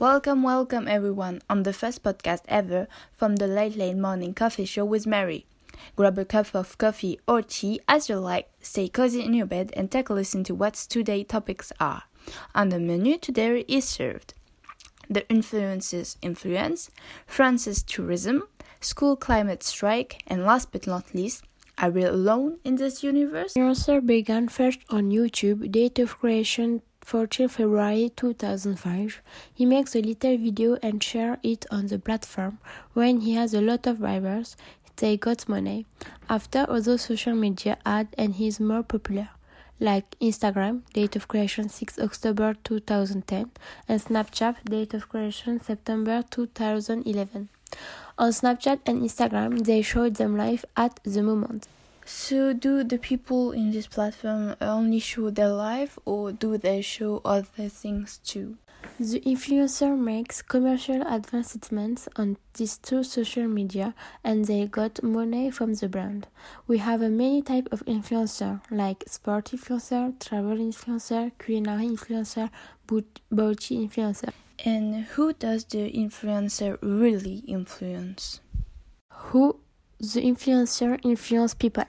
Welcome, welcome everyone on the first podcast ever from the Late Late Morning Coffee Show with Marie. Grab a cup of coffee or tea as you like, stay cozy in your bed, and take a listen to what today's topics are. On the menu today is served the influences influence, France's tourism, school climate strike, and last but not least, are we alone in this universe? Influencer began first on YouTube, date of creation 14 February 2005. He makes a little video and share it on the platform. When he has a lot of viewers, they got money. After other social media add and he is more popular. Like Instagram, date of creation 6 October 2010, and Snapchat, date of creation September 2011. On Snapchat and Instagram, they show them live at the moment. So, do the people in this platform only show their life or do they show other things too? The influencer makes commercial advertisements on these two social media and they got money from the brand. We have a many type of influencer like sport influencer, travel influencer, culinary influencer, beauty influencer. And who does the influencer really influence? Who the influencer influence people.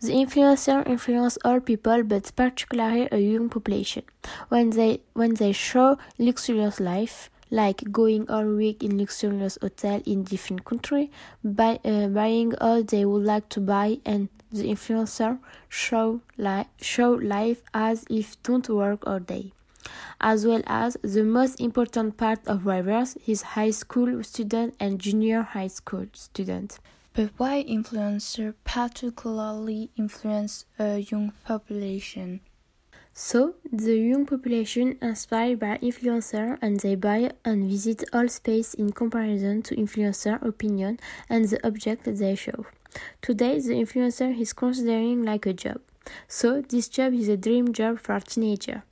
The influencer influence all people, but particularly a young population. When they when they show luxurious life, like going all week in luxurious hotel in different country, buy, uh, buying all they would like to buy, and the influencer show li- show life as if don't work all day. As well as the most important part of drivers is high school student and junior high school student. But why influencer particularly influence a young population? So, the young population inspired by influencer and they buy and visit all space in comparison to influencer opinion and the object they show. Today, the influencer is considering like a job. So, this job is a dream job for teenager.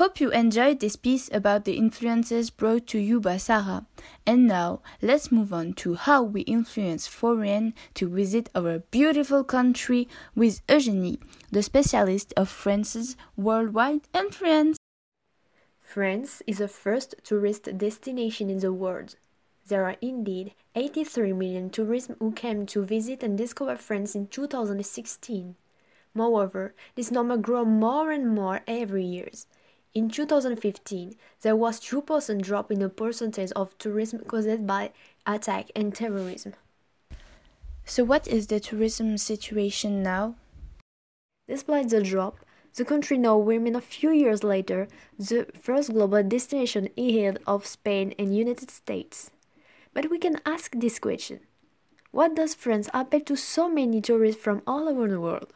Hope you enjoyed this piece about the influences brought to you by Sara. And now, let's move on to how we influence foreign to visit our beautiful country with Eugénie, the specialist of France's worldwide influence. France is the first tourist destination in the world. There are indeed 83 million tourists who came to visit and discover France in 2016. Moreover, this number grows more and more every year. In 2015, there was 2% drop in the percentage of tourism caused by attack and terrorism. So what is the tourism situation now? Despite the drop, the country now remains a few years later the first global destination ahead of Spain and United States. But we can ask this question. What does France appeal to so many tourists from all over the world?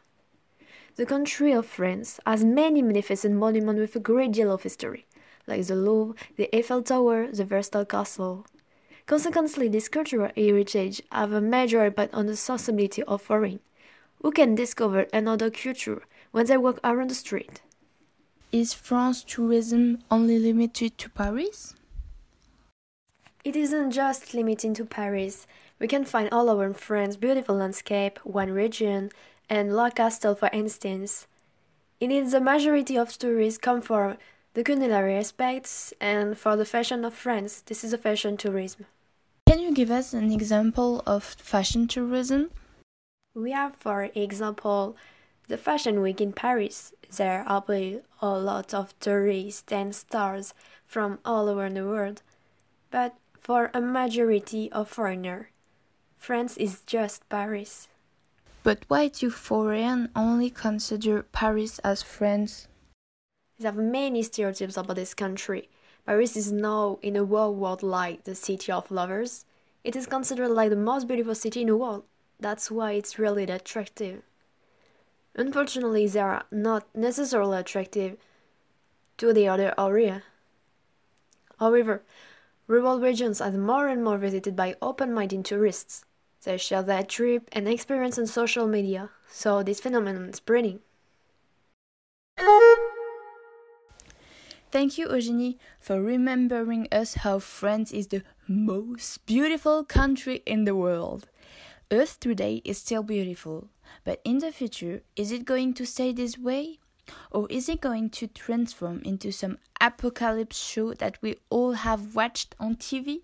The country of France has many magnificent monuments with a great deal of history, like the Louvre, the Eiffel Tower, the Versailles Castle. Consequently, this cultural heritage have a major impact on the sociability of foreign, who can discover another culture when they walk around the street. Is France tourism only limited to Paris? It isn't just limited to Paris. We can find all over France beautiful landscape, one region, and La Castle, for instance. In it, the majority of tourists come for the culinary aspects and for the fashion of France. This is a fashion tourism. Can you give us an example of fashion tourism? We have, for example, the Fashion Week in Paris. There are a lot of tourists and stars from all over the world. But for a majority of foreigners, France is just Paris. But why do foreigners only consider Paris as France? There are many stereotypes about this country. Paris is now in a world like the city of lovers. It is considered like the most beautiful city in the world. That's why it's really attractive. Unfortunately, they are not necessarily attractive to the other area. However, rural regions are more and more visited by open-minded tourists. They share their trip and experience on social media, so this phenomenon is spreading. Thank you, Eugénie, for remembering us how France is the most beautiful country in the world. Earth today is still beautiful, but in the future, is it going to stay this way? Or is it going to transform into some apocalypse show that we all have watched on TV?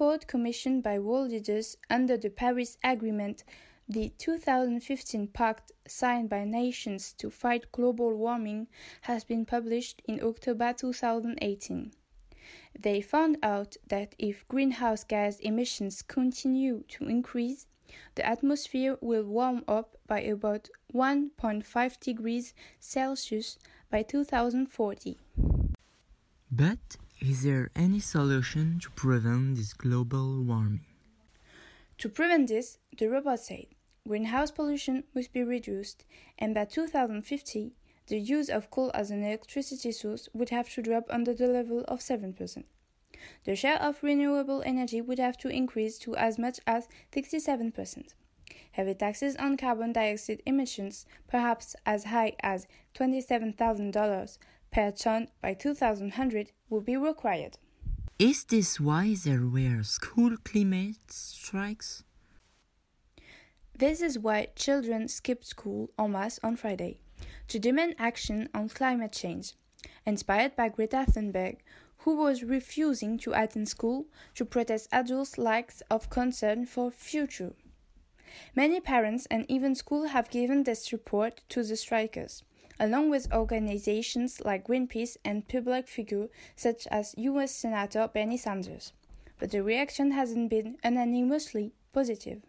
Report commissioned by world leaders under the Paris Agreement, the 2015 pact signed by nations to fight global warming has been published in October 2018. They found out that if greenhouse gas emissions continue to increase, the atmosphere will warm up by about 1.5 degrees Celsius by 2040. But is there any solution to prevent this global warming? To prevent this, the report said greenhouse pollution must be reduced, and by 2050, the use of coal as an electricity source would have to drop under the level of 7%. The share of renewable energy would have to increase to as much as 67%. Heavy taxes on carbon dioxide emissions, perhaps as high as $27,000 per ton by 2100, will be required. Is this why there were school climate strikes? This is why children skipped school en masse on Friday to demand action on climate change, inspired by Greta Thunberg, who was refusing to attend school to protest adults' lack of concern for future. Many parents and even schools have given their support to the strikers, along with organizations like Greenpeace and public figures such as US Senator Bernie Sanders. But the reaction hasn't been unanimously positive.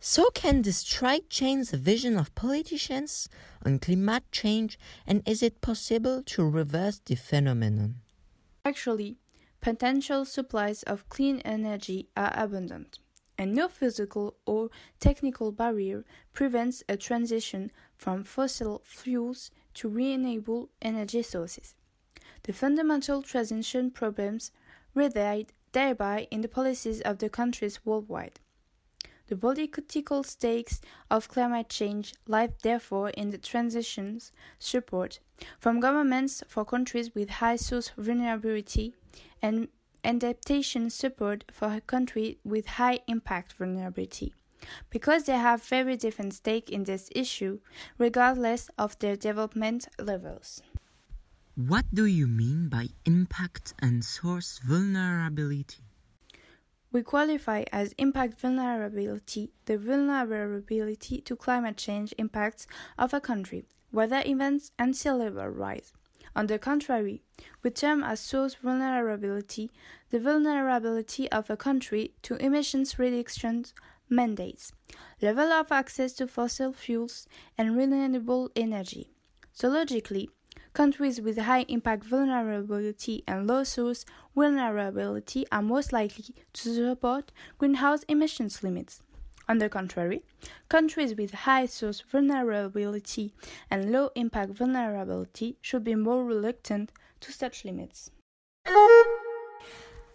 So, can the strike change the vision of politicians on climate change, and is it possible to reverse the phenomenon? Actually, potential supplies of clean energy are abundant, and no physical or technical barrier prevents a transition from fossil fuels to renewable energy sources. The fundamental transition problems reside thereby in the policies of the countries worldwide. The political stakes of climate change lie therefore in the transitions support from governments for countries with high source vulnerability and adaptation support for a country with high impact vulnerability because they have very different stake in this issue regardless of their development levels. What do you mean by impact and source vulnerability? We qualify as impact vulnerability the vulnerability to climate change impacts of a country, weather events, and sea level rise. On the contrary, we term as source vulnerability the vulnerability of a country to emissions reduction mandates, level of access to fossil fuels, and renewable energy. So, logically, Countries with high impact vulnerability and low source vulnerability are most likely to support greenhouse emissions limits. On the contrary, countries with high source vulnerability and low impact vulnerability should be more reluctant to such limits.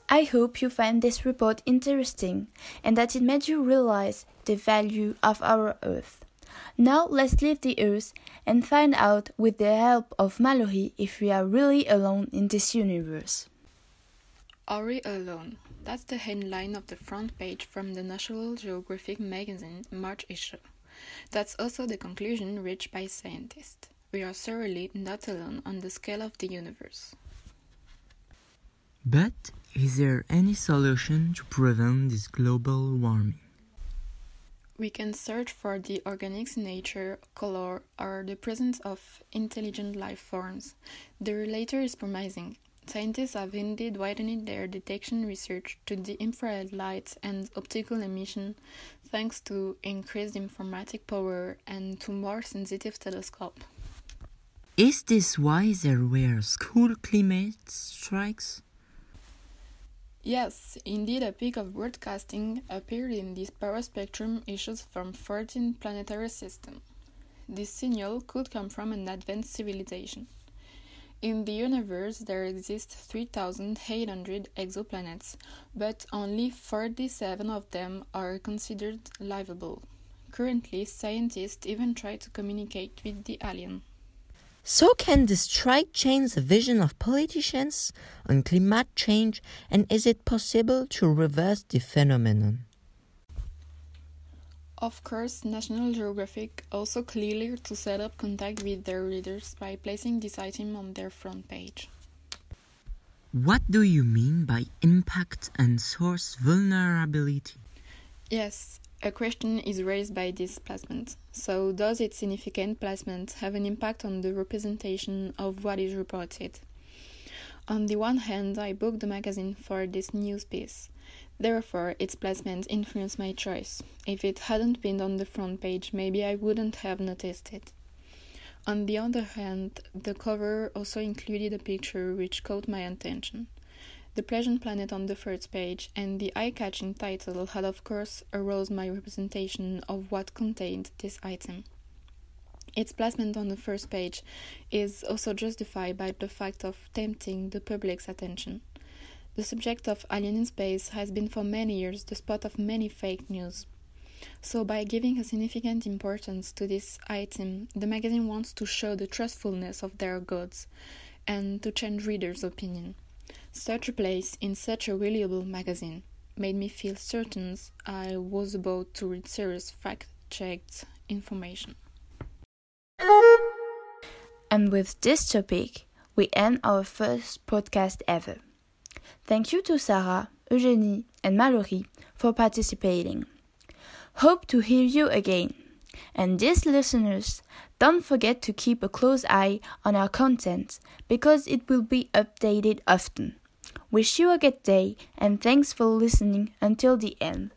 I hope you find this report interesting and that it made you realize the value of our Earth. Now let's leave the Earth and find out with the help of Malorie if we are really alone in this universe. Are we alone? That's the headline of the front page from the National Geographic magazine March issue. That's also the conclusion reached by scientists. We are certainly not alone on the scale of the universe. But is there any solution to prevent this global warming? We can search for the organics nature, color, or the presence of intelligent life forms. The latter is promising. Scientists have indeed widened their detection research to the infrared light and optical emission thanks to increased informatic power and to more sensitive telescope. Is this why there were school climate strikes? Yes, indeed, a peak of broadcasting appeared in these spectrum issues from 14 planetary systems. This signal could come from an advanced civilization. In the universe, there exist 3,800 exoplanets, but only 47 of them are considered livable. Currently, scientists even try to communicate with the alien. So, can the strike change the vision of politicians on climate change, and is it possible to reverse the phenomenon? Of course, National Geographic also clearly to set up contact with their readers by placing this item on their front page. What do you mean by impact and source vulnerability? Yes, a question is raised by this placement. So, does its significant placement have an impact on the representation of what is reported? On the one hand, I booked the magazine for this news piece. Therefore, its placement influenced my choice. If it hadn't been on the front page, maybe I wouldn't have noticed it. On the other hand, the cover also included a picture which caught my attention. The pleasant planet on the first page and the eye catching title had, of course, aroused my representation of what contained this item. Its placement on the first page is also justified by the fact of tempting the public's attention. The subject of Alien in Space has been for many years the spot of many fake news. So, by giving a significant importance to this item, the magazine wants to show the trustfulness of their goods and to change readers' opinion. Such a place in such a reliable magazine made me feel certain I was about to read serious fact checked information. And with this topic, we end our first podcast ever. Thank you to Sara, Eugénie, and Malorie for participating. Hope to hear you again. And these listeners, don't forget to keep a close eye on our content because it will be updated often. Wish you a good day and thanks for listening until the end.